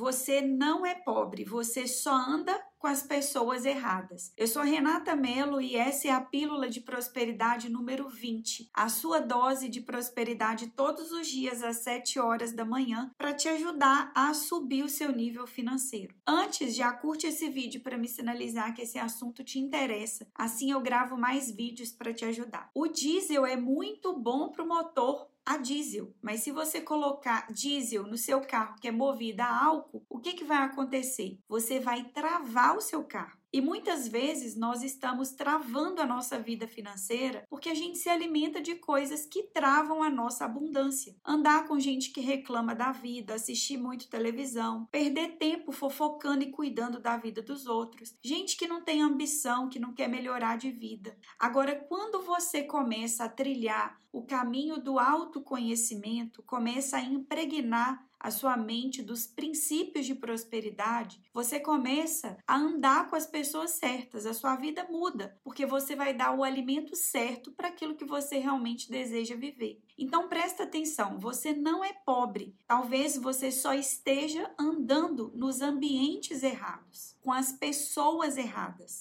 Você não é pobre, você só anda com as pessoas erradas. Eu sou Renata Mello e essa é a Pílula de Prosperidade número 20. A sua dose de prosperidade todos os dias às 7 horas da manhã para te ajudar a subir o seu nível financeiro. Antes, já curte esse vídeo para me sinalizar que esse assunto te interessa. Assim eu gravo mais vídeos para te ajudar. O diesel é muito bom para o motor a diesel. Mas se você colocar diesel no seu carro que é movido a álcool, o que, que vai acontecer? Você vai travar o seu carro. E muitas vezes nós estamos travando a nossa vida financeira porque a gente se alimenta de coisas que travam a nossa abundância. Andar com gente que reclama da vida, assistir muito televisão, perder tempo fofocando e cuidando da vida dos outros, gente que não tem ambição, que não quer melhorar de vida. Agora, quando você começa a trilhar o caminho do autoconhecimento, começa a impregnar a sua mente dos princípios de prosperidade, você começa a andar com as pessoas certas, a sua vida muda, porque você vai dar o alimento certo para aquilo que você realmente deseja viver. Então presta atenção, você não é pobre. Talvez você só esteja andando nos ambientes errados, com as pessoas erradas.